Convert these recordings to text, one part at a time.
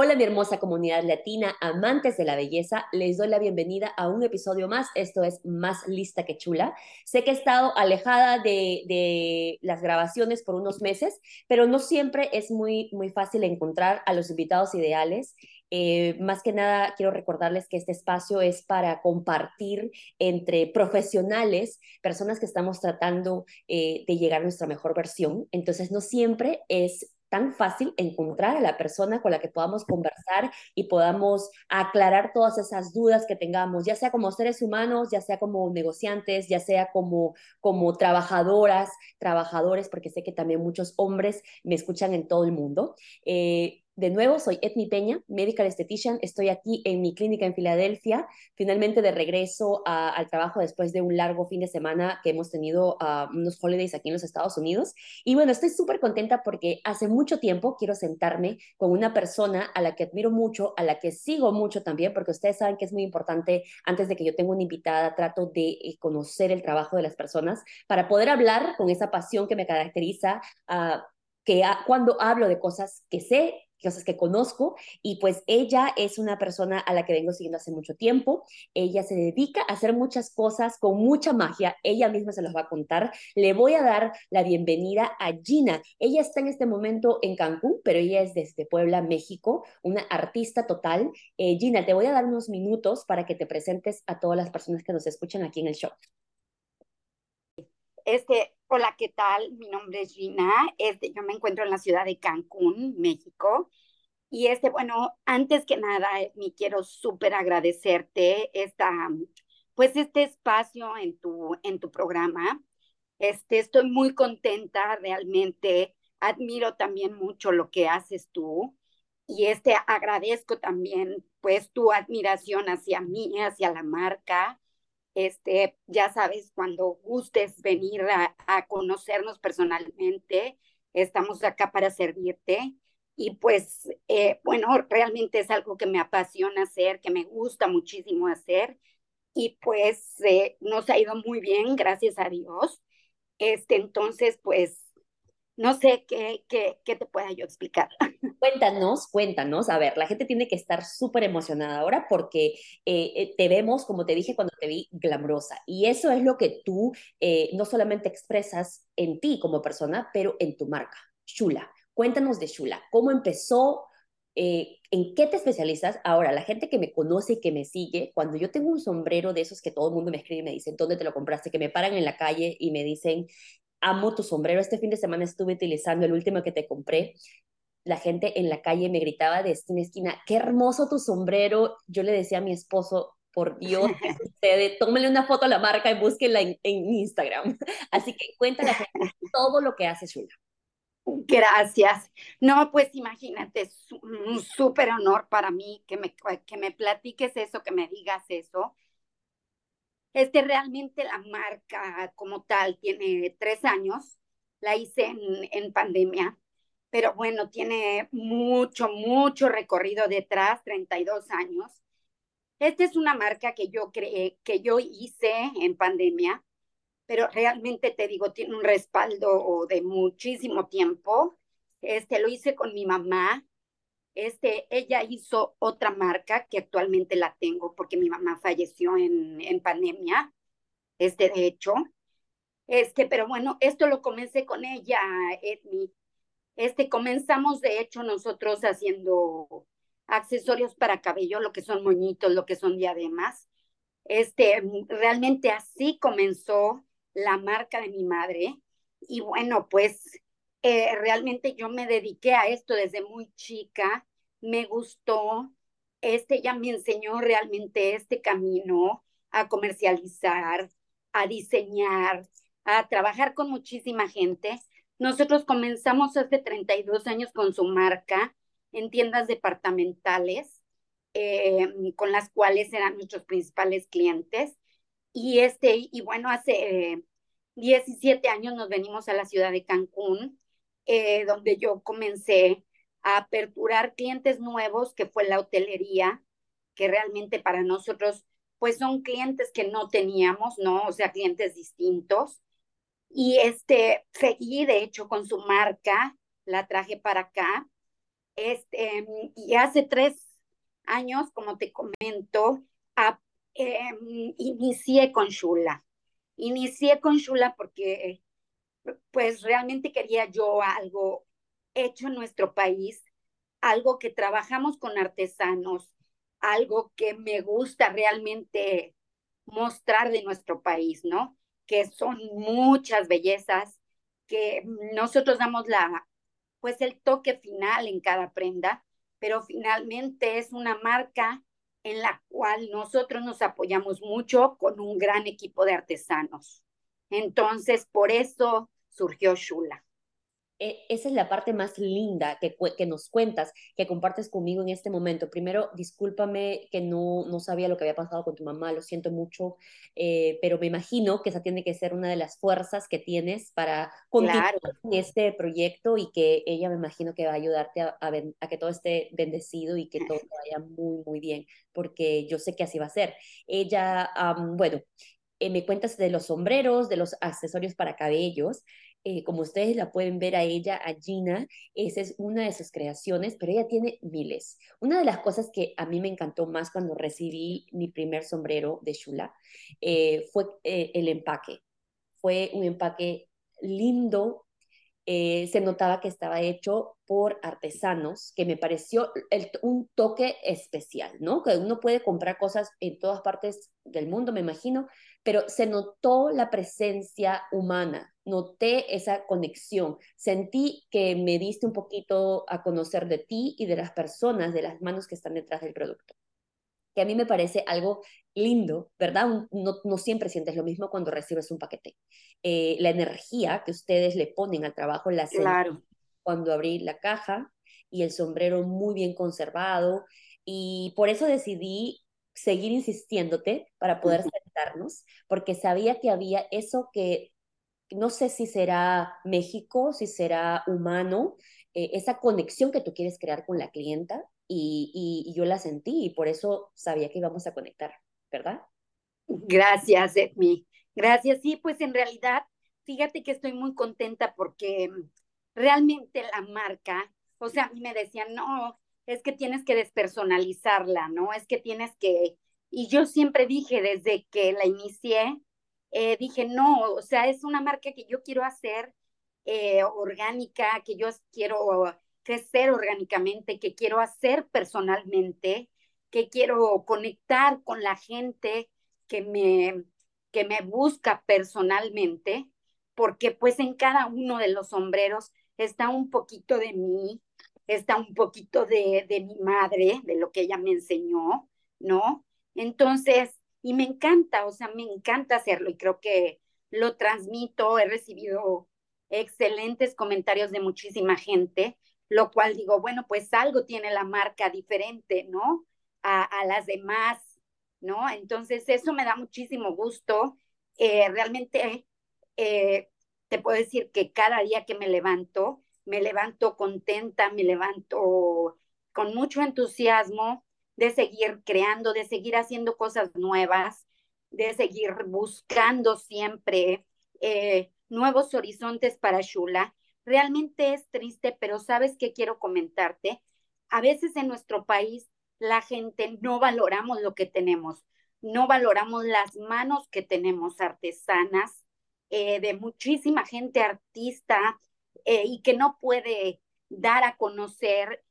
Hola mi hermosa comunidad latina, amantes de la belleza, les doy la bienvenida a un episodio más. Esto es Más Lista que Chula. Sé que he estado alejada de, las grabaciones por unos meses, pero no siempre es muy, muy fácil encontrar a los invitados ideales. Eh, más que nada, quiero recordarles que este espacio es para compartir entre profesionales, personas que estamos tratando eh, de llegar a nuestra mejor versión. Entonces, no siempre es tan fácil encontrar a la persona con la que podamos conversar y podamos aclarar todas esas dudas que tengamos, ya sea como seres humanos, ya sea como negociantes, ya sea como, como trabajadoras, trabajadores, porque sé que también muchos hombres me escuchan en todo el mundo. Eh, de nuevo, soy Etni Peña, medical esthetician. Estoy aquí en mi clínica en Filadelfia, finalmente de regreso al trabajo después de un largo fin de semana que hemos tenido uh, unos holidays aquí en los Estados Unidos. Y bueno, estoy súper contenta porque hace mucho tiempo quiero sentarme con una persona a la que admiro mucho, a la que sigo mucho también, porque ustedes saben que es muy importante, antes de que yo tenga una invitada, trato de eh, conocer el trabajo de las personas para poder hablar con esa pasión que me caracteriza. Uh, que cuando hablo de cosas que sé, cosas que conozco y pues ella es una persona a la que vengo siguiendo hace mucho tiempo. Ella se dedica a hacer muchas cosas con mucha magia. Ella misma se los va a contar. Le voy a dar la bienvenida a Gina. Ella está en este momento en Cancún, pero ella es desde Puebla, México, una artista total. Eh, Gina, te voy a dar unos minutos para que te presentes a todas las personas que nos escuchan aquí en el show. Este, hola, ¿qué tal? Mi nombre es Gina. Este, yo me encuentro en la ciudad de Cancún, México. Y este, bueno, antes que nada, me quiero súper agradecerte esta, pues este espacio en tu, en tu programa. Este, estoy muy contenta, realmente admiro también mucho lo que haces tú y este agradezco también pues tu admiración hacia mí, hacia la marca este, ya sabes, cuando gustes venir a, conocernos personalmente, estamos acá para servirte. Y pues, eh, bueno, realmente es algo que me apasiona hacer, que me gusta muchísimo hacer. Y pues eh, nos ha ido muy bien, gracias a Dios. Este, entonces, pues no sé qué, qué, qué te pueda yo explicar. Cuéntanos, cuéntanos. A ver, la gente tiene que estar súper emocionada ahora porque eh, eh, te vemos, como te dije cuando te vi, glamorosa. Y eso es lo que tú eh, no solamente expresas en ti como persona, pero en tu marca, Shula. Cuéntanos de Shula. ¿Cómo empezó? ¿En qué te especializas? Ahora, la gente que me conoce y que me sigue, cuando yo tengo un sombrero de esos que todo el mundo me escribe y me dice, ¿dónde te lo compraste? Que me paran en la calle y me dicen, amo tu sombrero. Este fin de semana estuve utilizando el último que te compré. La gente en la calle me gritaba de esquina a esquina, qué hermoso tu sombrero. Yo le decía a mi esposo, por Dios, ¿qué sucede? Tómale una foto a la marca y búsquenla en, Instagram. Así que cuéntale a la gente todo lo que hace Shula. Gracias. No, pues imagínate, es un súper honor para mí que me, que me platiques eso, que me digas eso. Este, realmente la marca como tal tiene tres años, la hice en, en pandemia, pero bueno, tiene mucho, mucho recorrido detrás, 32 años. Esta es una marca que yo creé, que yo hice en pandemia, pero realmente te digo, tiene un respaldo de muchísimo tiempo. Este lo hice con mi mamá, este, ella hizo otra marca que actualmente la tengo porque mi mamá falleció en, en pandemia, este, de hecho. Este, pero bueno, esto lo comencé con ella, Edmi. Este, comenzamos de hecho nosotros haciendo accesorios para cabello, lo que son moñitos, lo que son diademas. Este, realmente así comenzó la marca de mi madre. Y bueno, pues eh, realmente yo me dediqué a esto desde muy chica me gustó, este ya me enseñó realmente este camino a comercializar, a diseñar, a trabajar con muchísima gente. Nosotros comenzamos hace 32 años con su marca en tiendas departamentales, eh, con las cuales eran nuestros principales clientes. Y, este, y bueno, hace 17 años nos venimos a la ciudad de Cancún, eh, donde yo comencé a aperturar clientes nuevos, que fue la hotelería, que realmente para nosotros, pues son clientes que no teníamos, ¿no? O sea, clientes distintos. Y este, seguí, de hecho, con su marca, la traje para acá. Este, y hace tres años, como te comento, em, inicié con Shula. Inicié con Shula porque pues realmente quería yo algo hecho en nuestro país, algo que trabajamos con artesanos, algo que me gusta realmente mostrar de nuestro país, ¿no? Que son muchas bellezas, que nosotros damos la, pues el toque final en cada prenda, pero finalmente es una marca en la cual nosotros nos apoyamos mucho con un gran equipo de artesanos. Entonces, por eso surgió Shula. E, esa es la parte más linda que, que, nos cuentas, que compartes conmigo en este momento. Primero, discúlpame que no, no sabía lo que había pasado con tu mamá, lo siento mucho, eh, pero me imagino que esa tiene que ser una de las fuerzas que tienes para continuar en este proyecto y que ella me imagino que va a ayudarte a, a, que todo esté bendecido y que todo vaya muy, muy bien, porque yo sé que así va a ser. Ella, bueno, eh, me cuentas de los sombreros, de los accesorios para cabellos. Eh, como ustedes la pueden ver a ella, a Gina, esa es una de sus creaciones, pero ella tiene miles. Una de las cosas que a mí me encantó más cuando recibí mi primer sombrero de Shula eh, fue el empaque. Fue un empaque lindo, se notaba que estaba hecho por artesanos, que me pareció un toque especial, ¿no? Que uno puede comprar cosas en todas partes del mundo, me imagino, pero se notó la presencia humana, noté esa conexión, sentí que me diste un poquito a conocer de ti y de las personas, de las manos que están detrás del producto, que a mí me parece algo lindo, ¿verdad? No, no siempre sientes lo mismo cuando recibes un paquete. Eh, la energía que ustedes le ponen al trabajo la claro. cuando abrí la caja y el sombrero muy bien conservado y por eso decidí seguir insistiéndote para poder sentarnos, porque sabía que había eso que no sé si será México, si será humano, eh, esa conexión que tú quieres crear con la clienta y, y, yo la sentí y por eso sabía que íbamos a conectar, ¿verdad? Gracias, Edmi. Gracias. Sí, pues en realidad, fíjate que estoy muy contenta porque realmente la marca, o sea, a mí me decían, no, es que tienes que despersonalizarla, ¿no? Es que tienes que... Y yo siempre dije desde que la inicié, eh, dije, no, o sea, es una marca que yo quiero hacer eh, orgánica, que yo quiero crecer orgánicamente, que quiero hacer personalmente, que quiero conectar con la gente que me, que me busca personalmente, porque pues en cada uno de los sombreros está un poquito de mí, está un poquito de, de mi madre, de lo que ella me enseñó, ¿no? Entonces, y me encanta, o sea, me encanta hacerlo y creo que lo transmito, he recibido excelentes comentarios de muchísima gente, lo cual digo, bueno, pues algo tiene la marca diferente, ¿no? A, a las demás, ¿no? Entonces, eso me da muchísimo gusto. Eh, realmente, eh, te puedo decir que cada día que me levanto, me levanto contenta, me levanto con mucho entusiasmo de seguir creando, de seguir haciendo cosas nuevas, de seguir buscando siempre eh, nuevos horizontes para Shula. Realmente es triste, pero sabes que quiero comentarte. A veces en nuestro país la gente no valoramos lo que tenemos, no valoramos las manos que tenemos artesanas, eh, de muchísima gente artista, eh, y que no puede dar a conocer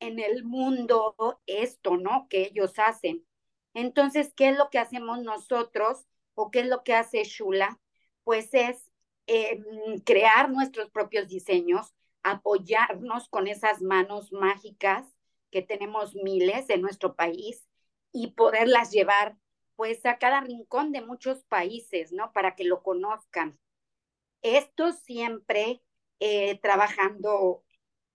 en el mundo esto, ¿no? Que ellos hacen. Entonces, ¿qué es lo que hacemos nosotros o qué es lo que hace Shula? Pues es em, crear nuestros propios diseños, apoyarnos con esas manos mágicas que tenemos miles en nuestro país y poderlas llevar pues a cada rincón de muchos países, ¿no? Para que lo conozcan. Esto siempre eh, trabajando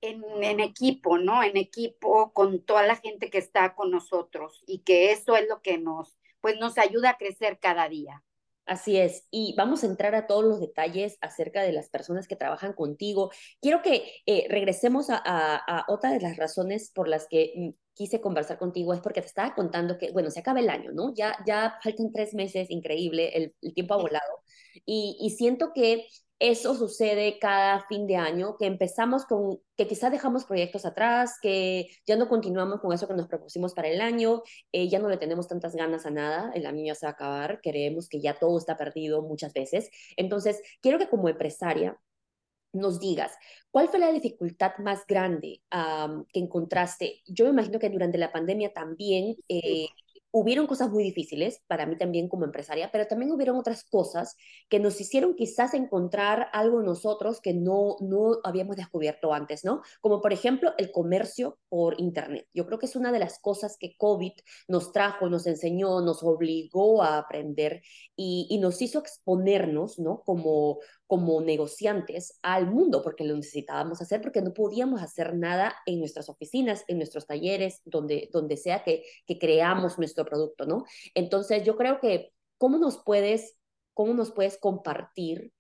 en, en, equipo, ¿no? En equipo con toda la gente que está con nosotros y que eso es lo que nos, pues nos ayuda a crecer cada día. Así es, y vamos a entrar a todos los detalles acerca de las personas que trabajan contigo. Quiero que eh, regresemos a, a, otra de las razones por las que mm, quise conversar contigo, es porque te estaba contando que, bueno, se acaba el año, ¿no? Ya, ya faltan tres meses, increíble, el, el tiempo ha volado, y, y siento que eso sucede cada fin de año, que empezamos con, que quizás dejamos proyectos atrás, que ya no continuamos con eso que nos propusimos para el año, eh, ya no le tenemos tantas ganas a nada, el año ya se va a acabar, creemos que ya todo está perdido muchas veces. Entonces, quiero que como empresaria nos digas, ¿cuál fue la dificultad más grande que encontraste? Yo me imagino que durante la pandemia también eh, hubieron cosas muy difíciles para mí también como empresaria, pero también hubieron otras cosas que nos hicieron quizás encontrar algo nosotros que no, no habíamos descubierto antes, ¿no? Como por ejemplo el comercio por Internet. Yo creo que es una de las cosas que COVID nos trajo, nos enseñó, nos obligó a aprender y, y nos hizo exponernos, ¿no? Como, como negociantes al mundo, porque lo necesitábamos hacer, porque no podíamos hacer nada en nuestras oficinas, en nuestros talleres, donde, donde sea que, que creamos nuestro producto, ¿no? Entonces, yo creo que, ¿cómo nos puedes, cómo nos puedes compartir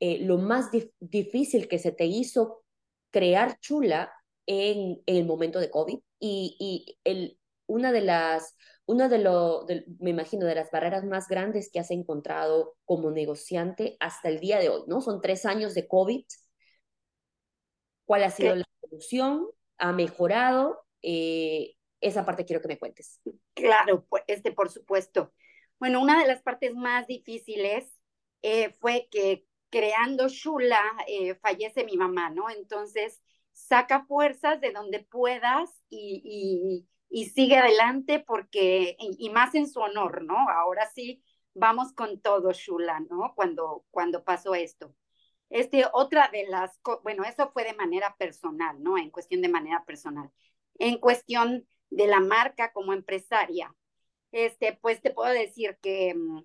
eh, lo más difícil que se te hizo crear Chula en, en el momento de COVID? Y, y el, una de las una de lo, me imagino, de las barreras más grandes que has encontrado como negociante hasta el día de hoy, ¿no? Son tres años de COVID. ¿Cuál ha sido la solución? ¿Ha mejorado? Eh, esa parte quiero que me cuentes. Claro, pues, este, por supuesto. Bueno, una de las partes más difíciles eh, fue que creando Shula eh, fallece mi mamá, ¿no? Entonces, saca fuerzas de donde puedas y, y sigue adelante porque, y, más en su honor, ¿no? Ahora sí, vamos con todo, Shula, ¿no? Cuando, cuando pasó esto. Este, otra de las, bueno, eso fue de manera personal, ¿no? En cuestión de manera personal. En cuestión de la marca como empresaria, este, pues te puedo decir que mm,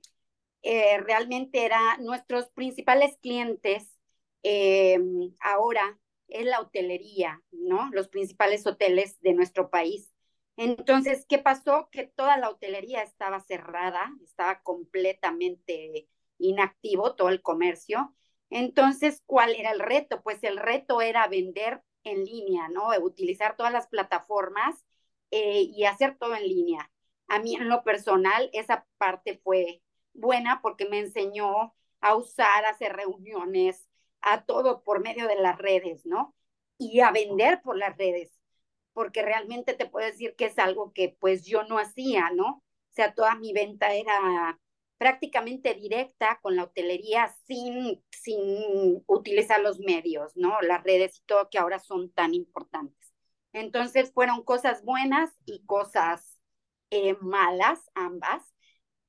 eh, realmente era nuestros principales clientes eh, ahora es la hotelería, ¿no? Los principales hoteles de nuestro país. Entonces, ¿qué pasó? Que toda la hotelería estaba cerrada, estaba completamente inactivo todo el comercio. Entonces, ¿cuál era el reto? Pues el reto era vender en línea, ¿no? Utilizar todas las plataformas eh, y hacer todo en línea. A mí en lo personal, esa parte fue buena porque me enseñó a usar, a hacer reuniones, a todo por medio de las redes, ¿no? Y a vender por las redes porque realmente te puedo decir que es algo que pues yo no hacía, ¿no? O sea, toda mi venta era prácticamente directa con la hotelería sin, sin utilizar los medios, ¿no? Las redes y todo que ahora son tan importantes. Entonces fueron cosas buenas y cosas eh, malas, ambas.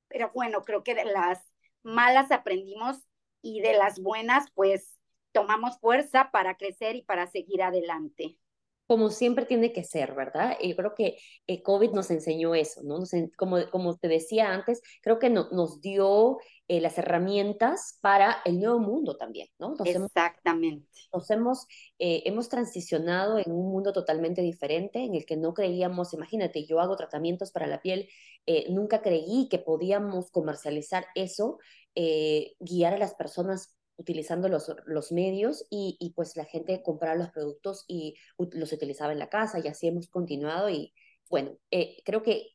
Pero bueno, creo que de las malas aprendimos y de las buenas, pues tomamos fuerza para crecer y para seguir adelante como siempre tiene que ser, ¿verdad? Yo creo que eh, COVID nos enseñó eso, ¿no? como, como te decía antes, creo que nos dio eh, las herramientas para el nuevo mundo también, ¿no? Exactamente. nos hemos, eh, hemos transicionado en un mundo totalmente diferente en el que no creíamos, imagínate, yo hago tratamientos para la piel, nunca creí que podíamos comercializar eso, guiar a las personas utilizando los, los medios y, y, pues la gente compraba los productos y los utilizaba en la casa y así hemos continuado y bueno, eh, creo que,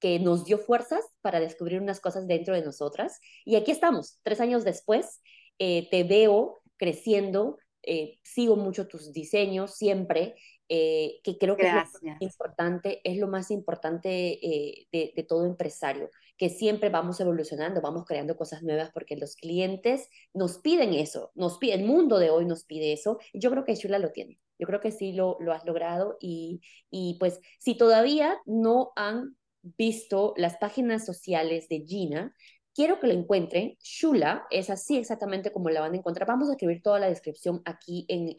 que nos dio fuerzas para descubrir unas cosas dentro de nosotras y aquí estamos, tres años después, eh, te veo creciendo, eh, sigo mucho tus diseños siempre, que creo que es lo más importante, es lo más importante de, de todo empresario que siempre vamos evolucionando, vamos creando cosas nuevas porque los clientes nos piden eso, nos pide, el mundo de hoy nos pide eso. Yo creo que Shula lo tiene. Yo creo que sí lo, lo has logrado y, y pues si todavía no han visto las páginas sociales de Gina, quiero que lo encuentren. Shula es así exactamente como la van a encontrar. Vamos a escribir toda la descripción aquí en,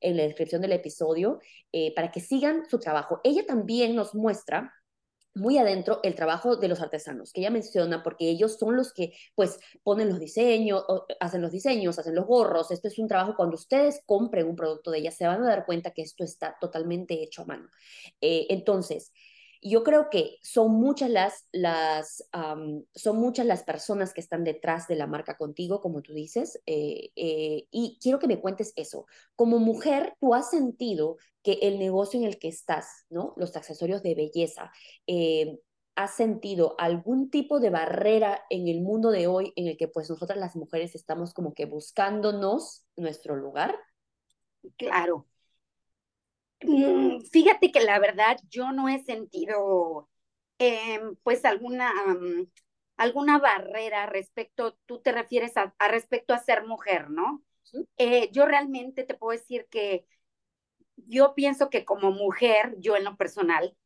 en, la descripción del episodio eh, para que sigan su trabajo. Ella también nos muestra muy adentro el trabajo de los artesanos, que ella menciona, porque ellos son los que pues ponen los diseños, hacen los diseños, hacen los gorros. Esto es un trabajo, cuando ustedes compren un producto de ella, se van a dar cuenta que esto está totalmente hecho a mano. Eh, entonces, yo creo que son muchas las, las, son muchas las personas que están detrás de la marca contigo, como tú dices, eh, eh, y quiero que me cuentes eso. Como mujer, tú has sentido que el negocio en el que estás, ¿no? Los accesorios de belleza, eh, has sentido algún tipo de barrera en el mundo de hoy en el que pues nosotras las mujeres estamos como que buscándonos nuestro lugar? Claro. Mm, fíjate que la verdad yo no he sentido em, pues alguna, alguna barrera respecto, tú te refieres a, respecto a ser mujer, ¿no? Eh, yo realmente te puedo decir que yo pienso que como mujer, yo en lo personal,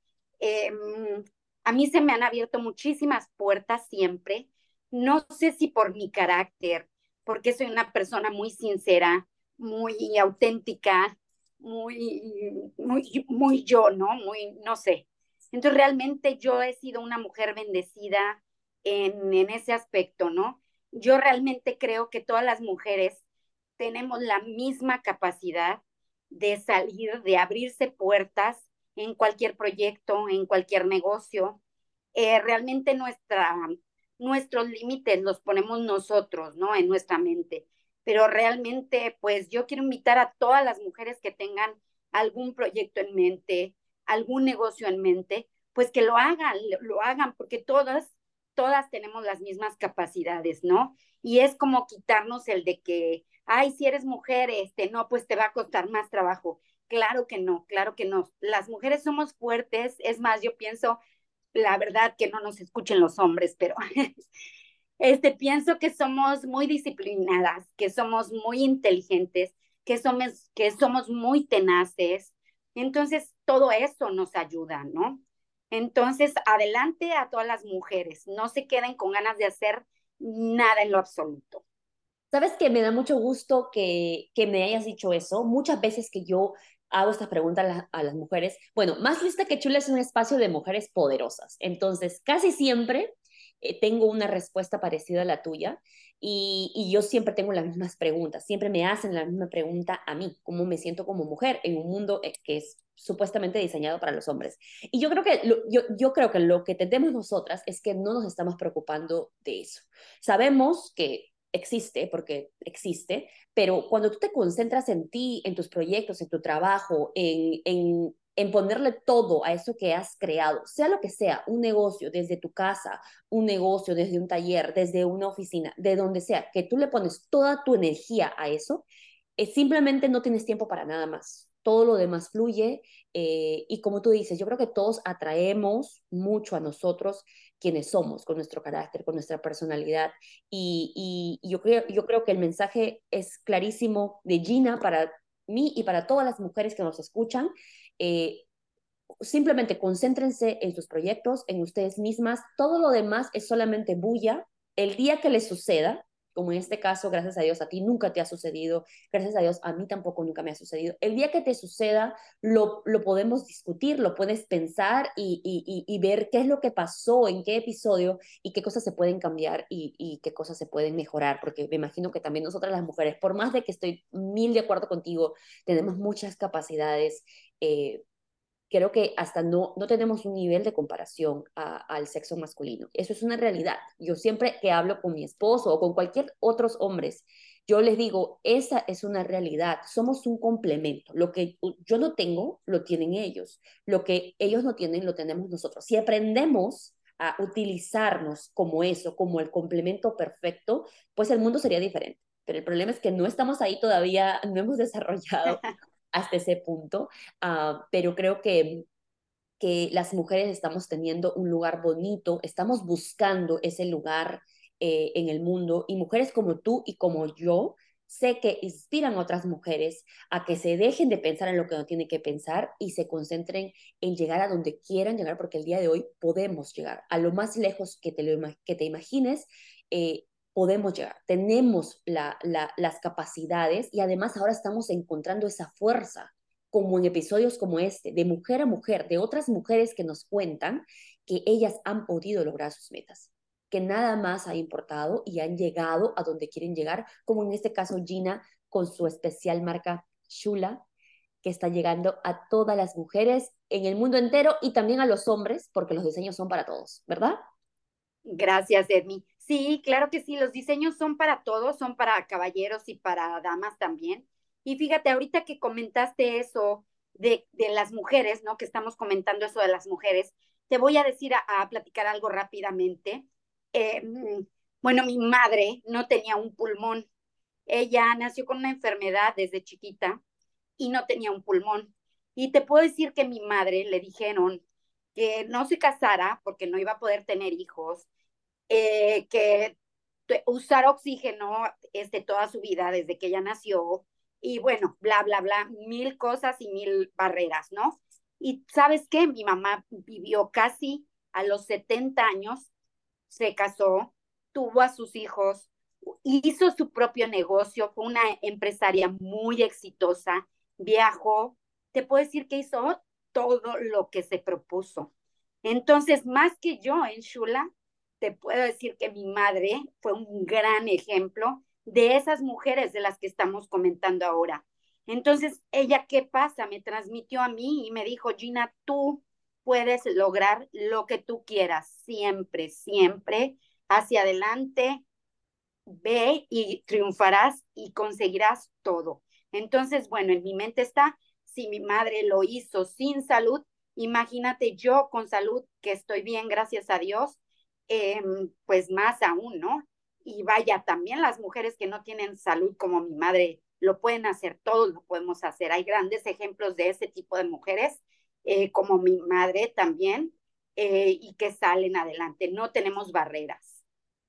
em, a mí se me han abierto muchísimas puertas siempre. No sé si por mi carácter, porque soy una persona muy sincera, muy auténtica, muy, muy, muy yo, ¿no? Muy, no sé. Entonces realmente yo he sido una mujer bendecida en, en ese aspecto, ¿no? Yo realmente creo que todas las mujeres tenemos la misma capacidad de salir, de abrirse puertas en cualquier proyecto, en cualquier negocio. Eh, realmente nuestra, nuestros límites los ponemos nosotros, ¿no? En nuestra mente. Pero realmente, pues yo quiero invitar a todas las mujeres que tengan algún proyecto en mente, algún negocio en mente, pues que lo hagan, lo hagan, porque todas, todas tenemos las mismas capacidades, ¿no? Y es como quitarnos el de que, ay, si eres mujer, este, no, pues te va a costar más trabajo. Claro que no, claro que no. Las mujeres somos fuertes, es más, yo pienso, la verdad que no nos escuchen los hombres, pero este, pienso que somos muy disciplinadas, que somos muy inteligentes, que somos, que somos muy tenaces. Entonces, todo eso nos ayuda, ¿no? Entonces, adelante a todas las mujeres, no se queden con ganas de hacer nada en lo absoluto. Sabes que me da mucho gusto que, que me hayas dicho eso. Muchas veces que yo hago esta pregunta a, las mujeres. Bueno, Más Lista que Chula es un espacio de mujeres poderosas. Entonces, casi siempre eh, tengo una respuesta parecida a la tuya y, yo siempre tengo las mismas preguntas. Siempre me hacen la misma pregunta a mí, cómo me siento como mujer en un mundo eh, que es supuestamente diseñado para los hombres. Y yo creo que yo, yo creo que lo que tenemos nosotras es que no nos estamos preocupando de eso. Sabemos que existe, porque existe, pero cuando tú te concentras en ti, en tus proyectos, en tu trabajo, en, en, en ponerle todo a eso que has creado, sea lo que sea, un negocio desde tu casa, un negocio desde un taller, desde una oficina, de donde sea, que tú le pones toda tu energía a eso, es eh, simplemente no tienes tiempo para nada más todo lo demás fluye eh, y como tú dices, yo creo que todos atraemos mucho a nosotros quienes somos, con nuestro carácter, con nuestra personalidad y, yo, creo, yo creo que el mensaje es clarísimo de Gina para mí y para todas las mujeres que nos escuchan. Eh, simplemente concéntrense en sus proyectos, en ustedes mismas, todo lo demás es solamente bulla. El día que les suceda, como en este caso, gracias a Dios, a ti nunca te ha sucedido, gracias a Dios, a mí tampoco nunca me ha sucedido. El día que te suceda, lo, lo podemos discutir, lo puedes pensar y, y, y, ver qué es lo que pasó, en qué episodio y qué cosas se pueden cambiar y, qué cosas se pueden mejorar, porque me imagino que también nosotras las mujeres, por más de que estoy mil de acuerdo contigo, tenemos muchas capacidades. Eh, creo que hasta no, no tenemos un nivel de comparación al sexo masculino. Eso es una realidad. Yo siempre que hablo con mi esposo o con cualquier otros hombres, yo les digo, esa es una realidad, somos un complemento. Lo que yo no tengo, lo tienen ellos. Lo que ellos no tienen, lo tenemos nosotros. Si aprendemos a utilizarnos como eso, como el complemento perfecto, pues el mundo sería diferente. Pero el problema es que no estamos ahí todavía, no hemos desarrollado hasta ese punto, ah, pero creo que, que las mujeres estamos teniendo un lugar bonito, estamos buscando ese lugar eh, en el mundo y mujeres como tú y como yo sé que inspiran a otras mujeres a que se dejen de pensar en lo que no tienen que pensar y se concentren en llegar a donde quieran llegar, porque el día de hoy podemos llegar a lo más lejos que te, que te imagines. Eh, podemos llegar, tenemos las capacidades y además ahora estamos encontrando esa fuerza, como en episodios como este, de mujer a mujer, de otras mujeres que nos cuentan que ellas han podido lograr sus metas, que nada más ha importado y han llegado a donde quieren llegar, como en este caso Gina con su especial marca Shula, que está llegando a todas las mujeres en el mundo entero y también a los hombres, porque los diseños son para todos, ¿verdad? Gracias, Edmi. Sí, claro que sí, los diseños son para todos, son para caballeros y para damas también. Y fíjate, ahorita que comentaste eso de, de las mujeres, ¿no? Que estamos comentando eso de las mujeres, te voy a decir, a, platicar algo rápidamente. Eh, bueno, mi madre no tenía un pulmón. Ella nació con una enfermedad desde chiquita y no tenía un pulmón. Y te puedo decir que mi madre le dijeron que no se casara porque no iba a poder tener hijos, eh, que usar oxígeno este, toda su vida desde que ella nació y bueno, bla, bla, bla, mil cosas y mil barreras, ¿no? Y sabes qué, mi mamá vivió casi a los 70 años, se casó, tuvo a sus hijos, hizo su propio negocio, fue una empresaria muy exitosa, viajó, te puedo decir que hizo todo lo que se propuso. Entonces, más que yo en Shula, te puedo decir que mi madre fue un gran ejemplo de esas mujeres de las que estamos comentando ahora. Entonces, ella, ¿qué pasa? Me transmitió a mí y me dijo, Gina, tú puedes lograr lo que tú quieras, siempre, siempre, hacia adelante, ve y triunfarás y conseguirás todo. Entonces, bueno, en mi mente está, si mi madre lo hizo sin salud, imagínate yo con salud, que estoy bien, gracias a Dios, em, pues más aún, ¿no? Y vaya, también las mujeres que no tienen salud como mi madre lo pueden hacer, todos lo podemos hacer. Hay grandes ejemplos de ese tipo de mujeres, eh, como mi madre también, eh, y que salen adelante. No tenemos barreras.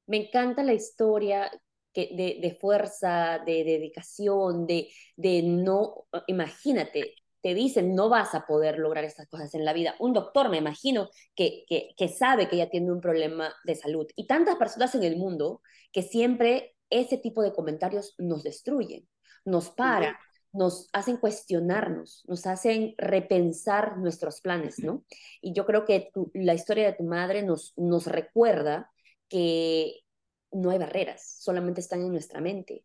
Me encanta la historia de, de, fuerza, de, dedicación, de, de no, imagínate, te dicen no vas a poder lograr estas cosas en la vida. Un doctor, me imagino, que, que, que sabe que ella tiene un problema de salud. Y tantas personas en el mundo que siempre ese tipo de comentarios nos destruyen, nos paran, nos hacen cuestionarnos, nos hacen repensar nuestros planes, ¿no? Y yo creo que la historia de tu madre nos, nos recuerda que no hay barreras, solamente están en nuestra mente,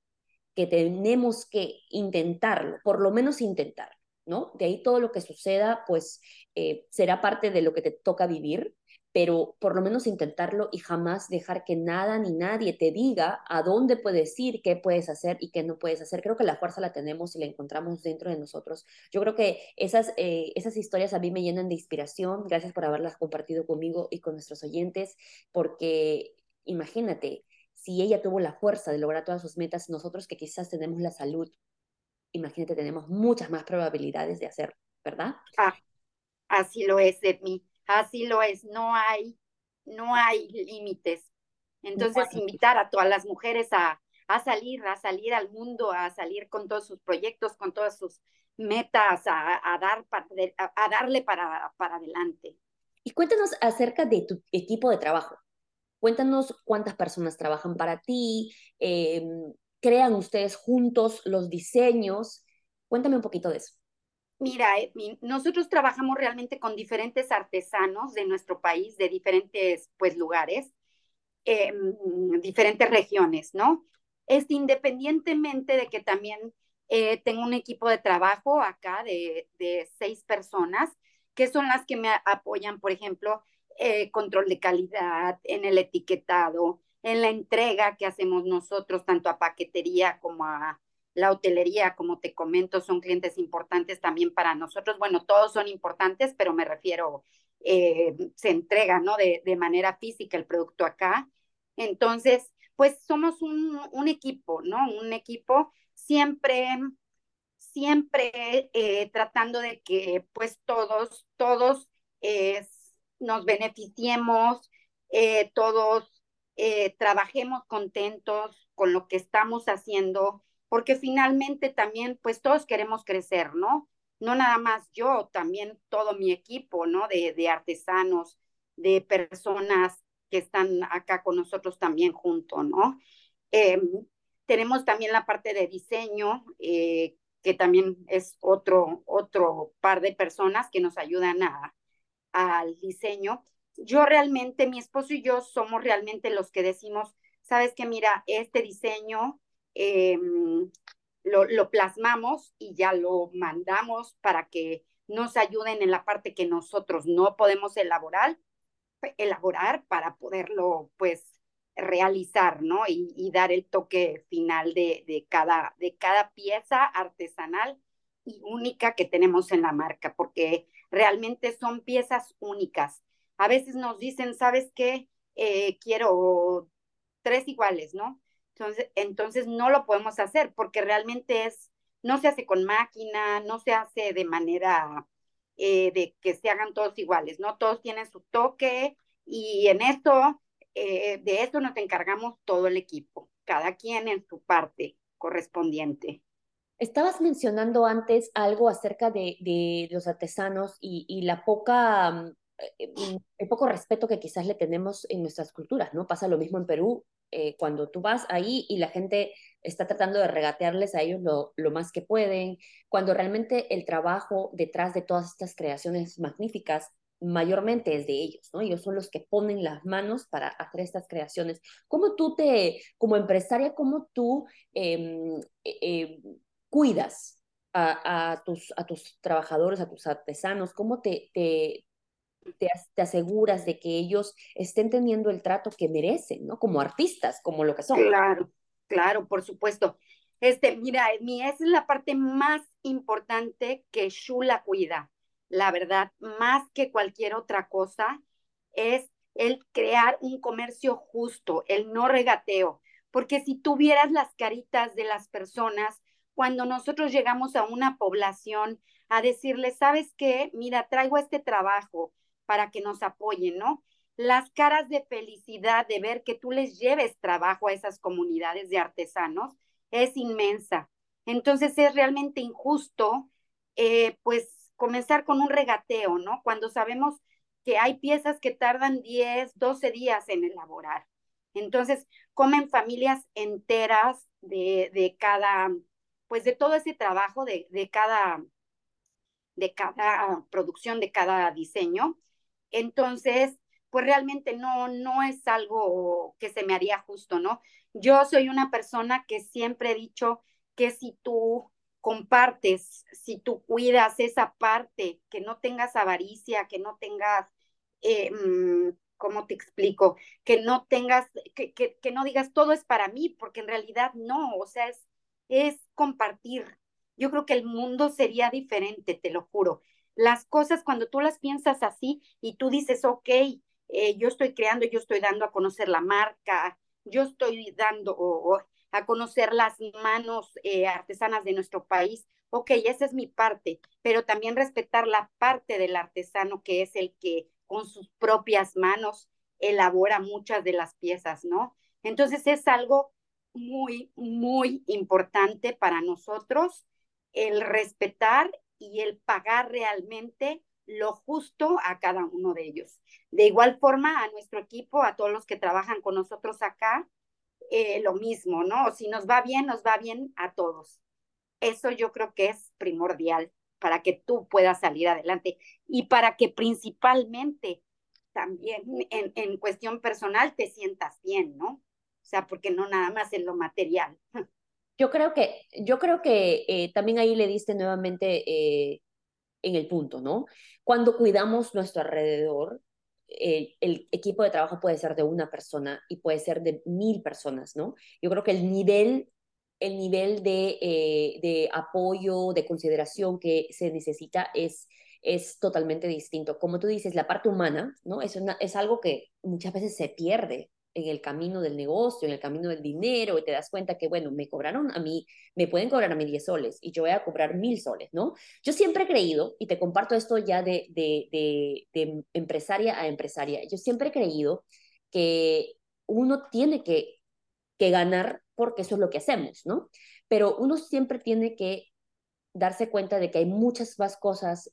que tenemos que intentarlo, por lo menos intentar. ¿No? De ahí todo lo que suceda, pues eh, será parte de lo que te toca vivir, pero por lo menos intentarlo y jamás dejar que nada ni nadie te diga a dónde puedes ir, qué puedes hacer y qué no puedes hacer. Creo que la fuerza la tenemos y la encontramos dentro de nosotros. Yo creo que esas, eh, esas historias a mí me llenan de inspiración. Gracias por haberlas compartido conmigo y con nuestros oyentes, porque imagínate, si ella tuvo la fuerza de lograr todas sus metas, nosotros que quizás tenemos la salud imagínate, tenemos muchas más probabilidades de hacer, ¿verdad? Ah, así lo es, Edmi, así lo es, no hay, no hay límites. Entonces, invitar a todas las mujeres a, a salir, a salir al mundo, a salir con todos sus proyectos, con todas sus metas, a, dar, a, darle para, para adelante. Y cuéntanos acerca de tu equipo de trabajo. Cuéntanos cuántas personas trabajan para ti, eh, crean ustedes juntos los diseños. Cuéntame un poquito de eso. Mira, nosotros trabajamos realmente con diferentes artesanos de nuestro país, de diferentes pues lugares, eh, diferentes regiones, ¿no? Este, independientemente de que también eh, tengo un equipo de trabajo acá de, de, seis personas, que son las que me apoyan, por ejemplo, eh, control de calidad, en el etiquetado, en la entrega que hacemos nosotros, tanto a paquetería como a la hotelería, como te comento, son clientes importantes también para nosotros. Bueno, todos son importantes, pero me refiero, eh, se entrega, ¿no? De, de, manera física el producto acá. Entonces, pues somos un, un equipo, ¿no? Un equipo siempre, siempre eh, tratando de que pues todos, todos eh, nos beneficiemos, todos eh, trabajemos contentos con lo que estamos haciendo, porque finalmente también, pues todos queremos crecer, ¿no? No nada más yo, también todo mi equipo, ¿no? De, de artesanos, de personas que están acá con nosotros también junto, ¿no? Em, tenemos también la parte de diseño, eh, que también es otro, otro par de personas que nos ayudan a, al diseño yo realmente, mi esposo y yo somos realmente los que decimos, sabes que mira, este diseño em, lo, plasmamos y ya lo mandamos para que nos ayuden en la parte que nosotros no podemos elaborar, elaborar para poderlo pues realizar, ¿no? Y, y dar el toque final de, de, cada, de cada pieza artesanal y única que tenemos en la marca, porque realmente son piezas únicas A veces nos dicen, ¿sabes qué? Eh, quiero tres iguales, ¿no? Entonces, entonces no lo podemos hacer porque realmente es, no se hace con máquina, no se hace de manera eh, de que se hagan todos iguales, ¿no? Todos tienen su toque y en esto, eh, de esto nos encargamos todo el equipo, cada quien en su parte correspondiente. Estabas mencionando antes algo acerca de, de los artesanos y, y la poca, el poco respeto que quizás le tenemos en nuestras culturas, ¿no? Pasa lo mismo en Perú, eh, cuando tú vas ahí y la gente está tratando de regatearles a ellos lo, lo, más que pueden, cuando realmente el trabajo detrás de todas estas creaciones magníficas mayormente es de ellos, ¿no? Ellos son los que ponen las manos para hacer estas creaciones. ¿Cómo tú te, como empresaria, cómo tú eh, eh, cuidas a, a, tus, a tus trabajadores, a tus artesanos? ¿Cómo te, te, te, aseguras de que ellos estén teniendo el trato que merecen, ¿no? Como artistas, como lo que son. Claro, claro, por supuesto. Este, mira, mi esa es la parte más importante que Shula cuida la verdad, más que cualquier otra cosa, es el crear un comercio justo, el no regateo. Porque si tuvieras las caritas de las personas, cuando nosotros llegamos a una población a decirles, ¿sabes qué? Mira, traigo este trabajo para que nos apoyen, ¿no? Las caras de felicidad de ver que tú les lleves trabajo a esas comunidades de artesanos es inmensa. Entonces es realmente injusto, eh, pues comenzar con un regateo, ¿no? Cuando sabemos que hay piezas que tardan 10, 12 días en elaborar. Entonces, comen familias enteras de, de cada, pues de todo ese trabajo, de, de, cada, de cada producción, de cada diseño. Entonces, pues realmente no, no es algo que se me haría justo, ¿no? Yo soy una persona que siempre he dicho que si tú compartes, si tú cuidas esa parte, que no tengas avaricia, que no tengas, eh, mm, ¿cómo te explico? Que no tengas, que, que, que, no digas todo es para mí, porque en realidad no, o sea, es, es compartir. Yo creo que el mundo sería diferente, te lo juro. Las cosas cuando tú las piensas así y tú dices, ok, eh, yo estoy creando, yo estoy dando a conocer la marca, yo estoy dando, a conocer las manos eh, artesanas de nuestro país. Ok, esa es mi parte, pero también respetar la parte del artesano que es el que con sus propias manos elabora muchas de las piezas, ¿no? Entonces es algo muy, muy importante para nosotros el respetar y el pagar realmente lo justo a cada uno de ellos. De igual forma, a nuestro equipo, a todos los que trabajan con nosotros acá, eh, lo mismo, ¿no? Si nos va bien, nos va bien a todos. Eso yo creo que es primordial para que tú puedas salir adelante y para que principalmente también en, en cuestión personal te sientas bien, ¿no? O sea, porque no nada más en lo material. Yo creo que, yo creo que eh, también ahí le diste nuevamente eh, en el punto, ¿no? Cuando cuidamos nuestro alrededor, el, equipo de trabajo puede ser de una persona y puede ser de mil personas, ¿no? Yo creo que el nivel, el nivel de, eh, de apoyo, de consideración que se necesita es, es totalmente distinto. Como tú dices, la parte humana, ¿no? Es, es algo que muchas veces se pierde en el camino del negocio, en el camino del dinero, y te das cuenta que, bueno, me cobraron a mí, me pueden cobrar a mí 10 soles y yo voy a cobrar mil soles, ¿no? Yo siempre he creído, y te comparto esto ya de, de, de, de empresaria a empresaria, yo siempre he creído que uno tiene que, que ganar porque eso es lo que hacemos, ¿no? Pero uno siempre tiene que darse cuenta de que hay muchas más cosas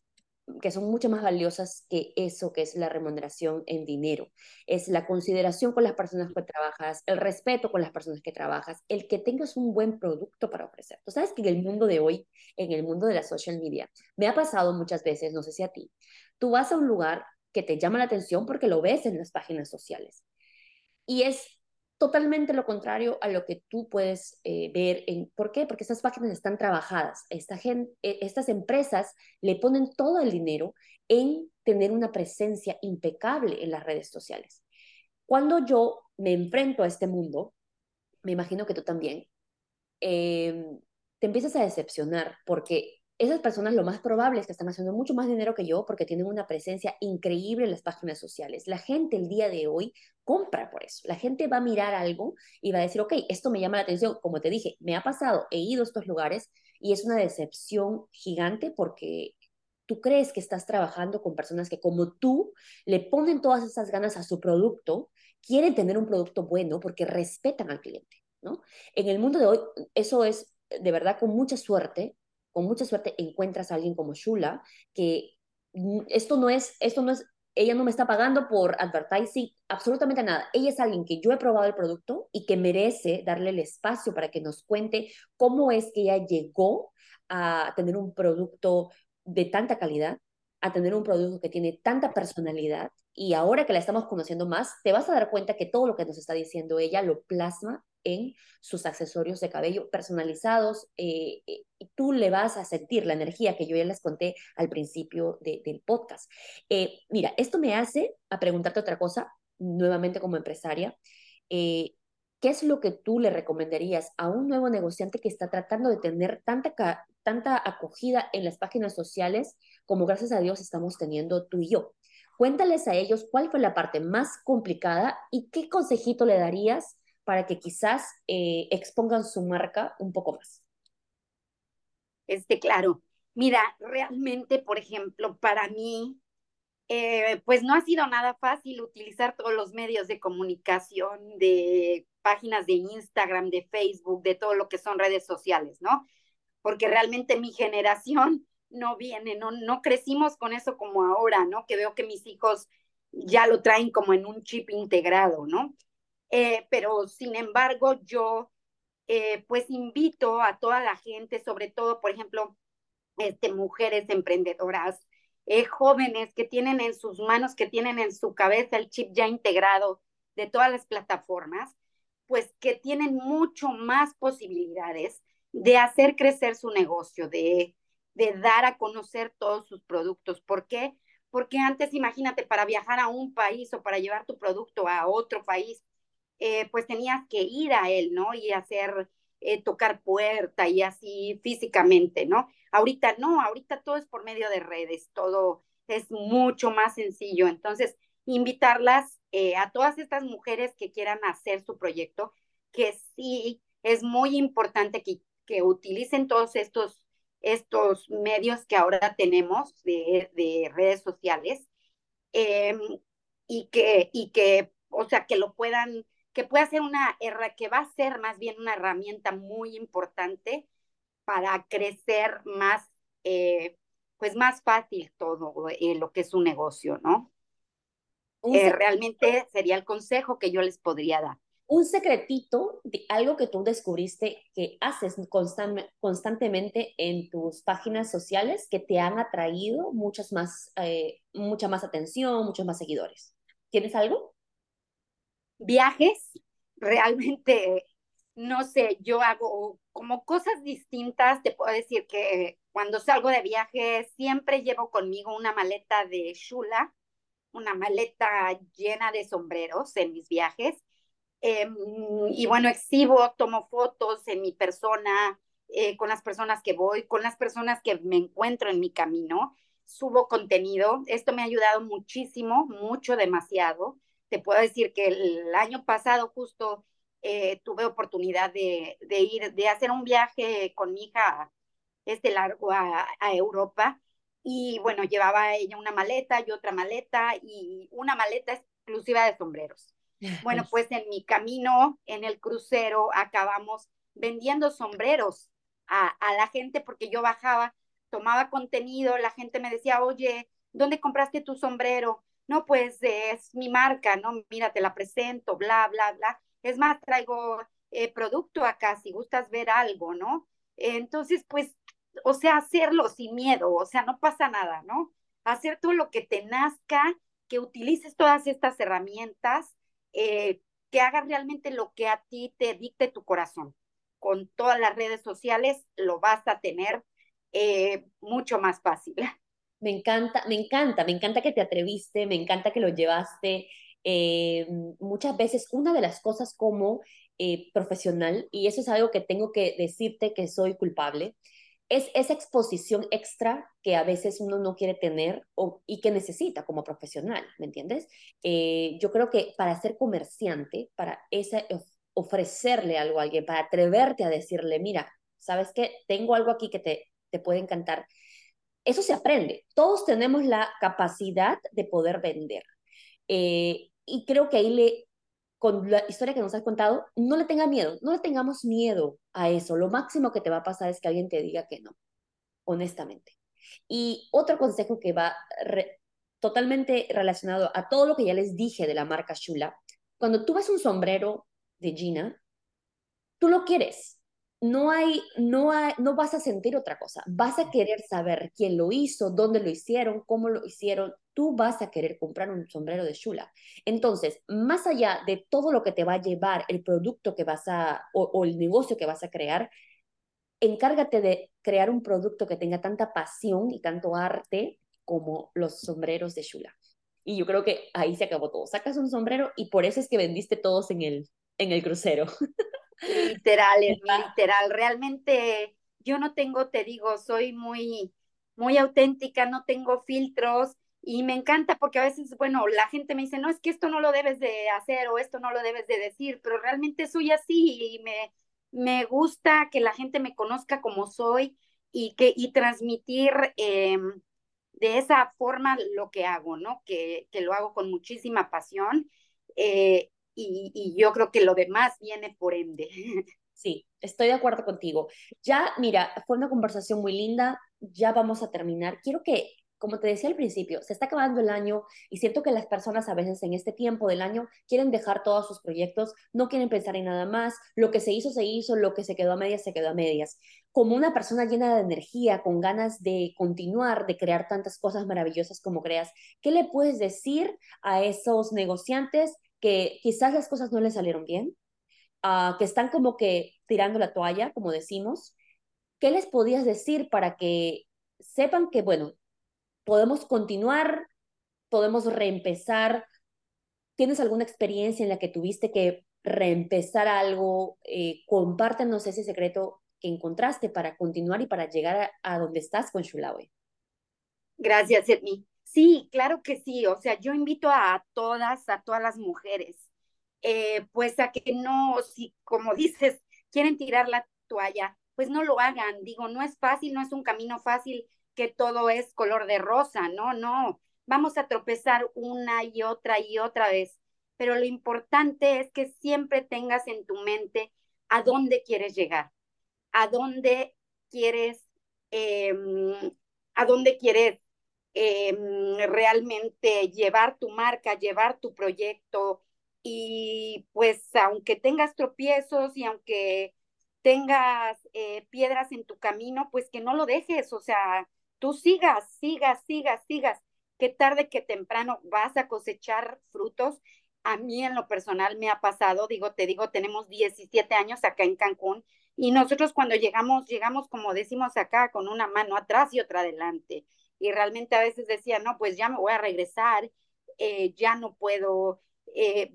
que son mucho más valiosas que eso que es la remuneración en dinero. Es la consideración con las personas que trabajas, el respeto con las personas que trabajas, el que tengas un buen producto para ofrecer. Tú sabes que en el mundo de hoy, en el mundo de la social media, me ha pasado muchas veces, no sé si a ti, tú vas a un lugar que te llama la atención porque lo ves en las páginas sociales. Y es totalmente lo contrario a lo que tú puedes eh, ver. En, ¿Por qué? Porque estas páginas están trabajadas. Esta gente, e, estas empresas le ponen todo el dinero en tener una presencia impecable en las redes sociales. Cuando yo me enfrento a este mundo, me imagino que tú también, eh, te empiezas a decepcionar porque esas personas lo más probable es que están haciendo mucho más dinero que yo porque tienen una presencia increíble en las páginas sociales. La gente el día de hoy compra por eso. La gente va a mirar algo y va a decir, ok, esto me llama la atención. Como te dije, me ha pasado, he ido a estos lugares y es una decepción gigante porque tú crees que estás trabajando con personas que como tú le ponen todas esas ganas a su producto, quieren tener un producto bueno porque respetan al cliente, ¿no? En el mundo de hoy, eso es de verdad con mucha suerte, con mucha suerte encuentras a alguien como Shula, que esto no es, esto no es, ella no me está pagando por advertising, absolutamente nada. Ella es alguien que yo he probado el producto y que merece darle el espacio para que nos cuente cómo es que ella llegó a tener un producto de tanta calidad, a tener un producto que tiene tanta personalidad y ahora que la estamos conociendo más, te vas a dar cuenta que todo lo que nos está diciendo ella lo plasma en sus accesorios de cabello personalizados eh, eh, y tú le vas a sentir la energía que yo ya les conté al principio del podcast. Eh, mira, esto me hace a preguntarte otra cosa, nuevamente como empresaria. ¿Qué es lo que tú le recomendarías a un nuevo negociante que está tratando de tener tanta, tanta acogida en las páginas sociales como gracias a Dios estamos teniendo tú y yo? Cuéntales a ellos cuál fue la parte más complicada y qué consejito le darías para que quizás eh, expongan su marca un poco más. Este, claro. Mira, realmente, por ejemplo, para mí, eh, pues no ha sido nada fácil utilizar todos los medios de comunicación, de páginas de Instagram, de Facebook, de todo lo que son redes sociales, ¿no? Porque realmente mi generación no viene, no, no crecimos con eso como ahora, ¿no? Que veo que mis hijos ya lo traen como en un chip integrado, ¿no? Eh, pero sin embargo yo eh, pues invito a toda la gente, sobre todo, por ejemplo, este, mujeres emprendedoras, eh, jóvenes que tienen en sus manos, que tienen en su cabeza el chip ya integrado de todas las plataformas, pues que tienen mucho más posibilidades de hacer crecer su negocio, de, de dar a conocer todos sus productos. ¿Por qué? Porque antes, imagínate, para viajar a un país o para llevar tu producto a otro país, eh, pues tenías que ir a él, ¿no? Y hacer, eh, tocar puerta y así físicamente, ¿no? Ahorita no, ahorita todo es por medio de redes, todo es mucho más sencillo. Entonces, invitarlas eh, a todas estas mujeres que quieran hacer su proyecto, que sí es muy importante que, que utilicen todos estos, estos medios que ahora tenemos de, de redes sociales em, y, que, y que, o sea, que lo puedan que puede ser una, que va a ser más bien una herramienta muy importante para crecer más, eh, pues más fácil todo eh, lo que es un negocio, ¿no? Eh, realmente sería el consejo que yo les podría dar. Un secretito de algo que tú descubriste que haces constantemente en tus páginas sociales que te han atraído muchas más, mucha más atención, muchos más seguidores. ¿Tienes algo? Viajes, realmente, no sé, yo hago como cosas distintas. Te puedo decir que cuando salgo de viaje siempre llevo conmigo una maleta de Shula, una maleta llena de sombreros en mis viajes. Em, y bueno, exhibo, tomo fotos en mi persona, eh, con las personas que voy, con las personas que me encuentro en mi camino, subo contenido. Esto me ha ayudado muchísimo, mucho, demasiado te puedo decir que el año pasado justo eh, tuve oportunidad de, de, ir, de hacer un viaje con mi hija este largo a, a, Europa y bueno, llevaba ella una maleta y otra maleta y una maleta exclusiva de sombreros. Bueno, pues en mi camino, en el crucero, acabamos vendiendo sombreros a, a la gente porque yo bajaba, tomaba contenido, la gente me decía, oye, ¿dónde compraste tu sombrero? No, pues es mi marca, ¿no? Mira, te la presento, bla, bla, bla. Es más, traigo eh, producto acá si gustas ver algo, ¿no? entonces, pues, o sea, hacerlo sin miedo, o sea, no pasa nada, ¿no? Hacer todo lo que te nazca, que utilices todas estas herramientas, eh, que hagas realmente lo que a ti te dicte tu corazón. Con todas las redes sociales lo vas a tener eh, mucho más fácil. Me encanta, me encanta, me encanta que te atreviste, me encanta que lo llevaste. Eh, muchas veces una de las cosas como eh, profesional, y eso es algo que tengo que decirte que soy culpable, es esa exposición extra que a veces uno no quiere tener o, y que necesita como profesional, ¿me entiendes? Eh, yo creo que para ser comerciante, para ese, ofrecerle algo a alguien, para atreverte a decirle, mira, ¿sabes qué? Tengo algo aquí que te, te puede encantar. Eso se aprende. Todos tenemos la capacidad de poder vender. Eh, y creo que ahí le, con la historia que nos has contado, no le tenga miedo, no le tengamos miedo a eso. Lo máximo que te va a pasar es que alguien te diga que no, honestamente. Y otro consejo que va totalmente relacionado a todo lo que ya les dije de la marca Shula, cuando tú ves un sombrero de Gina, tú lo quieres, no hay, no no vas a sentir otra cosa. Vas a querer saber quién lo hizo, dónde lo hicieron, cómo lo hicieron. Tú vas a querer comprar un sombrero de Shula. Entonces, más allá de todo lo que te va a llevar el producto que vas a, o, el negocio que vas a crear, encárgate de crear un producto que tenga tanta pasión y tanto arte como los sombreros de Shula. Y yo creo que ahí se acabó todo. Sacas un sombrero y por eso es que vendiste todos en el, en el crucero. Literal, literal. Realmente yo no tengo, te digo, soy muy, muy auténtica, no tengo filtros y me encanta porque a veces, bueno, la gente me dice, no, es que esto no lo debes de hacer o esto no lo debes de decir, pero realmente soy así y me, me gusta que la gente me conozca como soy y, que, y transmitir em, de esa forma lo que hago, ¿no? Que, que lo hago con muchísima pasión. Eh, y, yo creo que lo demás viene por ende. Sí, estoy de acuerdo contigo. Ya, mira, fue una conversación muy linda, ya vamos a terminar. Quiero que, como te decía al principio, se está acabando el año y siento que las personas a veces en este tiempo del año quieren dejar todos sus proyectos, no quieren pensar en nada más, lo que se hizo, se hizo, lo que se quedó a medias, se quedó a medias. Como una persona llena de energía, con ganas de continuar, de crear tantas cosas maravillosas como creas, ¿qué le puedes decir a esos negociantes que quizás las cosas no les salieron bien, uh, que están como que tirando la toalla, como decimos, ¿qué les podías decir para que sepan que, bueno, podemos continuar, podemos reempezar? ¿Tienes alguna experiencia en la que tuviste que reempezar algo? Eh, compártenos ese secreto que encontraste para continuar y para llegar a, donde estás con Shulawe. Gracias, Edmi. Sí, claro que sí. O sea, yo invito a todas, a todas las mujeres, eh, pues a que no, si como dices, quieren tirar la toalla, pues no lo hagan. Digo, no es fácil, no es un camino fácil que todo es color de rosa, no, no. Vamos a tropezar una y otra y otra vez, pero lo importante es que siempre tengas en tu mente a dónde quieres llegar, a dónde quieres, em, a dónde quieres Em, realmente llevar tu marca, llevar tu proyecto y pues aunque tengas tropiezos y aunque tengas eh, piedras en tu camino, pues que no lo dejes, o sea, tú sigas, sigas, sigas, sigas, que tarde que temprano vas a cosechar frutos. A mí en lo personal me ha pasado, digo, te digo, tenemos 17 años acá en Cancún y nosotros cuando llegamos, llegamos como decimos acá, con una mano atrás y otra adelante y realmente a veces decía, no, pues ya me voy a regresar, eh, ya no puedo, eh,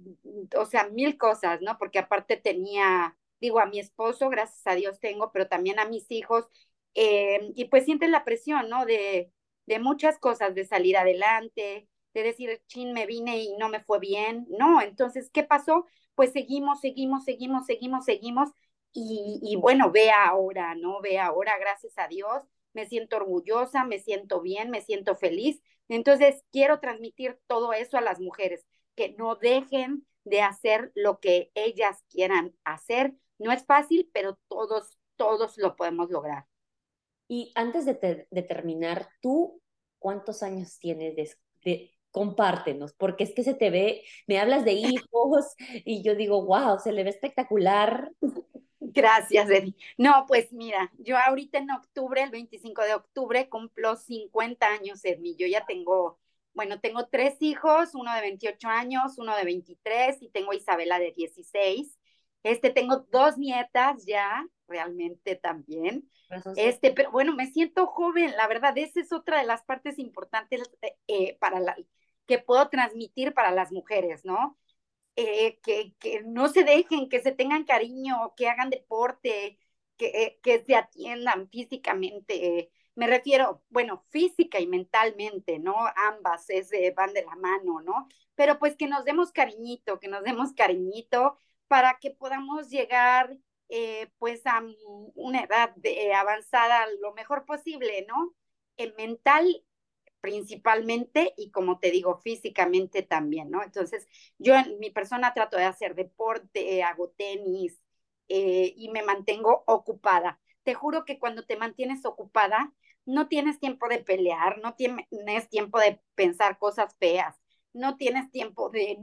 o sea, mil cosas, ¿no? Porque aparte tenía, digo, a mi esposo, gracias a Dios tengo, pero también a mis hijos, eh, y pues sientes la presión, ¿no? De, de muchas cosas, de salir adelante, de decir, chin, me vine y no me fue bien, no, entonces, ¿qué pasó? Pues seguimos, seguimos, seguimos, seguimos, seguimos, y, y bueno, ve ahora, ¿no? Ve ahora, gracias a Dios, me siento orgullosa, me siento bien, me siento feliz. Entonces, quiero transmitir todo eso a las mujeres, que no dejen de hacer lo que ellas quieran hacer. No es fácil, pero todos, todos lo podemos lograr. Y antes de, terminar, ¿tú cuántos años tienes de, compártenos, porque es que se te ve, me hablas de hijos y yo digo, wow, se le ve espectacular. Gracias, Eddie. No, pues mira, yo ahorita en octubre, el 25 de octubre, cumplo 50 años, Edmi. Yo ya tengo, bueno, tengo tres hijos, uno de 28 años, uno de 23 y tengo Isabela de 16. Este, tengo dos nietas ya, realmente también. Este, pero bueno, me siento joven, la verdad, esa es otra de las partes importantes eh, para la, que puedo transmitir para las mujeres, ¿no? Eh, que, no se dejen, que se tengan cariño, que hagan deporte, que, que se atiendan físicamente, me refiero, bueno, física y mentalmente, ¿no? Ambas es, van de la mano, ¿no? Pero pues que nos demos cariñito, que nos demos cariñito para que podamos llegar eh, pues a una edad avanzada lo mejor posible, ¿no? En mental principalmente y como te digo, físicamente también, ¿no? Entonces, yo en mi persona trato de hacer deporte, hago tenis eh, y me mantengo ocupada. Te juro que cuando te mantienes ocupada, no tienes tiempo de pelear, no tienes tiempo de pensar cosas feas, no tienes tiempo de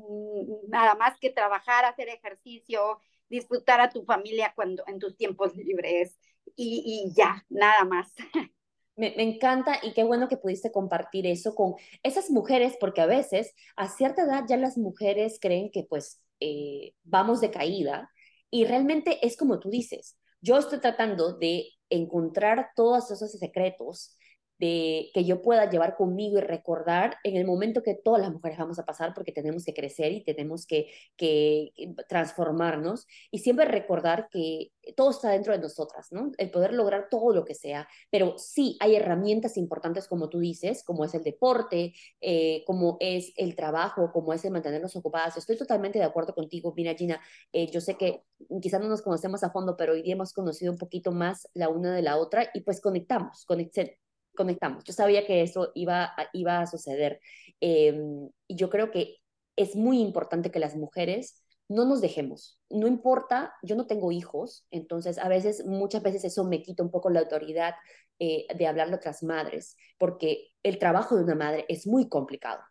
nada más que trabajar, hacer ejercicio, disfrutar a tu familia cuando en tus tiempos libres y, y ya, nada más. Me, encanta y qué bueno que pudiste compartir eso con esas mujeres, porque a veces a cierta edad ya las mujeres creen que pues eh, vamos de caída y realmente es como tú dices, yo estoy tratando de encontrar todos esos secretos de que yo pueda llevar conmigo y recordar en el momento que todas las mujeres vamos a pasar porque tenemos que crecer y tenemos que, que, transformarnos y siempre recordar que todo está dentro de nosotras, ¿no? El poder lograr todo lo que sea, pero sí hay herramientas importantes como tú dices, como es el deporte, eh, como es el trabajo, como es el mantenernos ocupadas. Estoy totalmente de acuerdo contigo, mira Gina, eh, yo sé que quizás no nos conocemos a fondo, pero hoy día hemos conocido un poquito más la una de la otra y pues conectamos, conectamos conectamos. Yo sabía que eso iba a, iba a suceder. Em, y yo creo que es muy importante que las mujeres no nos dejemos. No importa, yo no tengo hijos, entonces a veces, muchas veces eso me quita un poco la autoridad eh, de hablar de otras madres, porque el trabajo de una madre es muy complicado.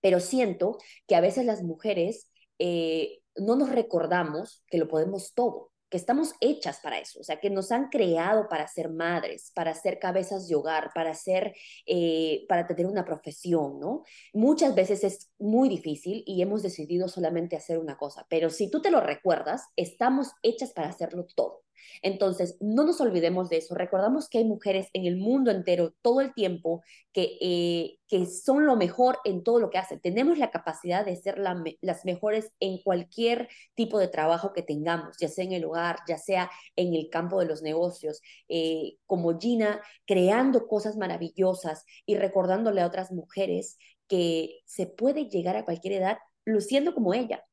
Pero siento que a veces las mujeres eh, no nos recordamos que lo podemos todo que estamos hechas para eso, o sea, que nos han creado para ser madres, para ser cabezas de hogar, para ser, eh, para tener una profesión, ¿no? Muchas veces es muy difícil y hemos decidido solamente hacer una cosa, pero si tú te lo recuerdas, estamos hechas para hacerlo todo. Entonces, no nos olvidemos de eso. Recordamos que hay mujeres en el mundo entero todo el tiempo que, eh, que son lo mejor en todo lo que hacen. Tenemos la capacidad de ser las mejores en cualquier tipo de trabajo que tengamos, ya sea en el hogar, ya sea en el campo de los negocios, eh, como Gina, creando cosas maravillosas y recordándole a otras mujeres que se puede llegar a cualquier edad luciendo como ella,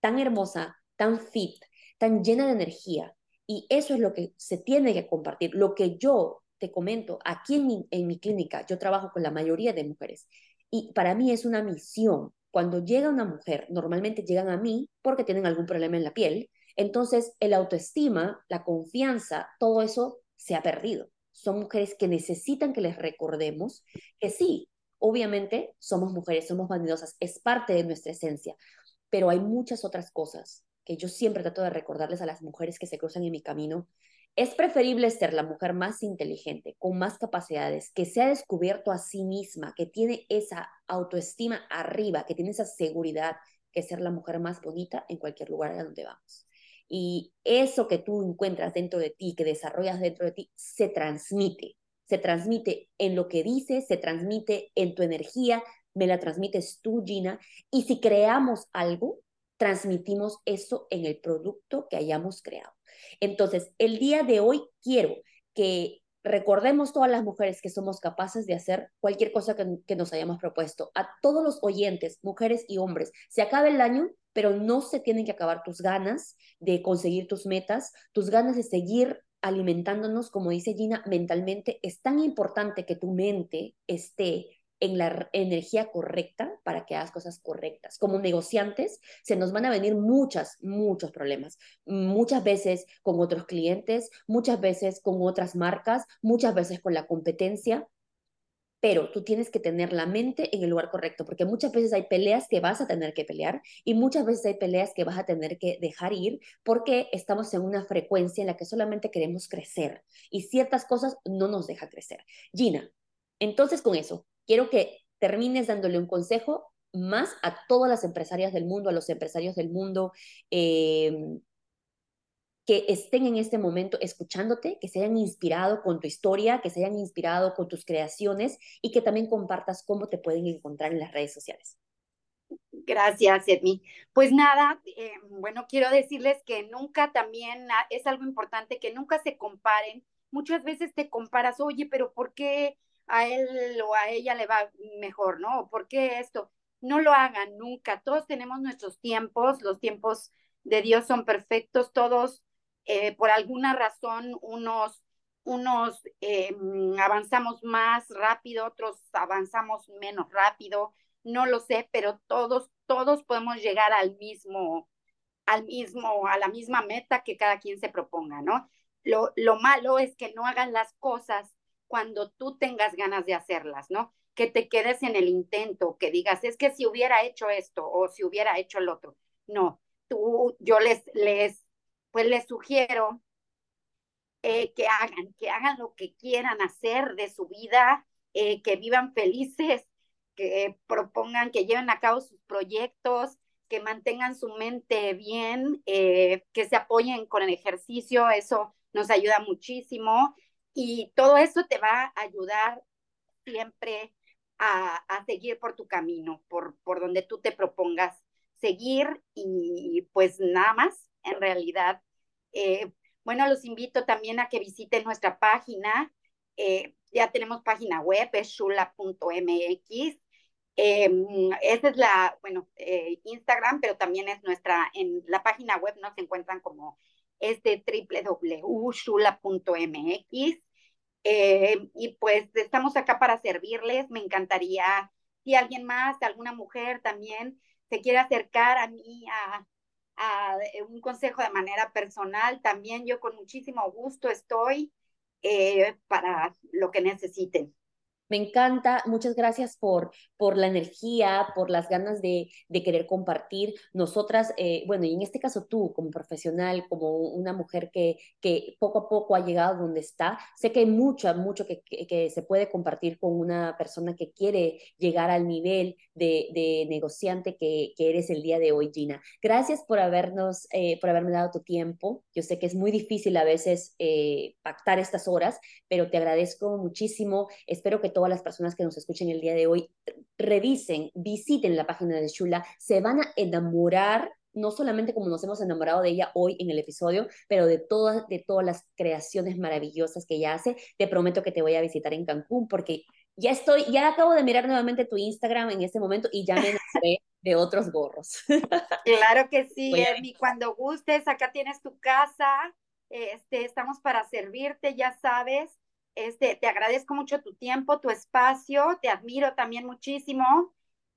tan hermosa, tan fit, tan llena de energía, y eso es lo que se tiene que compartir. Lo que yo te comento aquí en mi, en mi clínica, yo trabajo con la mayoría de mujeres y para mí es una misión. Cuando llega una mujer, normalmente llegan a mí porque tienen algún problema en la piel, entonces el autoestima, la confianza, todo eso se ha perdido. Son mujeres que necesitan que les recordemos que sí, obviamente somos mujeres, somos vanidosas, es parte de nuestra esencia, pero hay muchas otras cosas que yo siempre trato de recordarles a las mujeres que se cruzan en mi camino, es preferible ser la mujer más inteligente, con más capacidades, que se ha descubierto a sí misma, que tiene esa autoestima arriba, que tiene esa seguridad, que ser la mujer más bonita en cualquier lugar a donde vamos. Y eso que tú encuentras dentro de ti, que desarrollas dentro de ti, se transmite. Se transmite en lo que dices, se transmite en tu energía, me la transmites tú, Gina. Y si creamos algo, transmitimos eso en el producto que hayamos creado. Entonces, el día de hoy quiero que recordemos todas las mujeres que somos capaces de hacer cualquier cosa que, nos hayamos propuesto. A todos los oyentes, mujeres y hombres, se acaba el año, pero no se tienen que acabar tus ganas de conseguir tus metas, tus ganas de seguir alimentándonos, como dice Gina, mentalmente. Es tan importante que tu mente esté en la energía correcta para que hagas cosas correctas. Como negociantes, se nos van a venir muchas, muchos problemas. Muchas veces con otros clientes, muchas veces con otras marcas, muchas veces con la competencia. Pero tú tienes que tener la mente en el lugar correcto, porque muchas veces hay peleas que vas a tener que pelear y muchas veces hay peleas que vas a tener que dejar ir porque estamos en una frecuencia en la que solamente queremos crecer y ciertas cosas no nos deja crecer. Gina, entonces con eso, quiero que termines dándole un consejo más a todas las empresarias del mundo, a los empresarios del mundo, em, que estén en este momento escuchándote, que se hayan inspirado con tu historia, que se hayan inspirado con tus creaciones y que también compartas cómo te pueden encontrar en las redes sociales. Gracias, Edmi. Pues nada, eh, bueno, quiero decirles que nunca también es algo importante que nunca se comparen. Muchas veces te comparas, oye, pero ¿por qué a él o a ella le va mejor, no? ¿Por qué esto? No lo hagan nunca. Todos tenemos nuestros tiempos, los tiempos de Dios son perfectos, todos eh, por alguna razón unos unos eh, avanzamos más rápido, otros avanzamos menos rápido, no lo sé, pero todos, todos podemos llegar al mismo, al mismo, a la misma meta que cada quien se proponga, ¿no? Lo, lo malo es que no hagan las cosas cuando tú tengas ganas de hacerlas, ¿no? Que te quedes en el intento, que digas, es que si hubiera hecho esto o si hubiera hecho el otro. No, tú, yo les, les, pues les sugiero eh, que hagan, que hagan lo que quieran hacer de su vida, eh, que vivan felices, que propongan, que lleven a cabo sus proyectos, que mantengan su mente bien, eh, que se apoyen con el ejercicio, eso nos ayuda muchísimo y todo eso te va a ayudar siempre a, a seguir por tu camino, por, por donde tú te propongas seguir y pues nada más, en realidad. Eh, bueno, los invito también a que visiten nuestra página. Eh, ya tenemos página web, es shula.mx. Eh, esa es la, bueno, Instagram, pero también es nuestra, en la página web nos encuentran como este www.shula.mx. y pues estamos acá para servirles. Me encantaría, si alguien más, alguna mujer también se quiere acercar a mí a a eh, un consejo de manera personal, también yo con muchísimo gusto estoy eh, para lo que necesiten. Me encanta, muchas gracias por, por la energía, por las ganas de, de querer compartir. Nosotras, eh, bueno, y en este caso tú como profesional, como una mujer que, que poco a poco ha llegado donde está, sé que hay mucho, mucho que, que, se puede compartir con una persona que quiere llegar al nivel de, de negociante que, que, eres el día de hoy, Gina. Gracias por habernos, eh, por haberme dado tu tiempo. Yo sé que es muy difícil a veces eh, pactar estas horas, pero te agradezco muchísimo. Espero que todo todas las personas que nos escuchen el día de hoy revisen, visiten la página de Shula, se van a enamorar no solamente como nos hemos enamorado de ella hoy en el episodio, pero de todas, de todas las creaciones maravillosas que ella hace. Te prometo que te voy a visitar en Cancún porque ya estoy, ya acabo de mirar nuevamente tu Instagram en este momento y ya me enamoré de otros gorros. Claro que sí, Emi, cuando gustes, acá tienes tu casa, este, estamos para servirte, ya sabes. Este, te agradezco mucho tu tiempo, tu espacio, te admiro también muchísimo.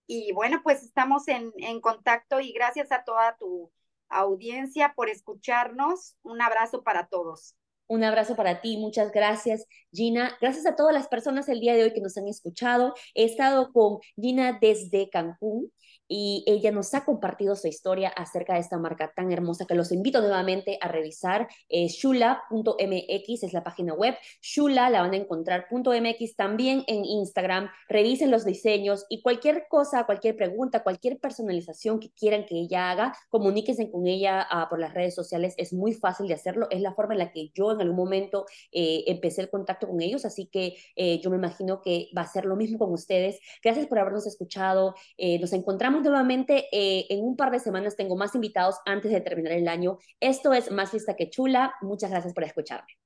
Y bueno, pues estamos en, en contacto y gracias a toda tu audiencia por escucharnos. Un abrazo para todos. Un abrazo para ti, muchas gracias Gina. Gracias a todas las personas el día de hoy que nos han escuchado. He estado con Gina desde Cancún y ella nos ha compartido su historia acerca de esta marca tan hermosa que los invito nuevamente a revisar. shula.mx es la página web. Shula la van a encontrar .mx también en Instagram. Revisen los diseños y cualquier cosa, cualquier pregunta, cualquier personalización que quieran que ella haga, comuníquense con ella uh, por las redes sociales. Es muy fácil de hacerlo. Es la forma en la que yo en algún momento eh, empecé el contacto con ellos, así que eh, yo me imagino que va a ser lo mismo con ustedes. Gracias por habernos escuchado. Eh, nos encontramos nuevamente en un par de semanas. Tengo más invitados antes de terminar el año. Esto es Más Lista que Chula. Muchas gracias por escucharme.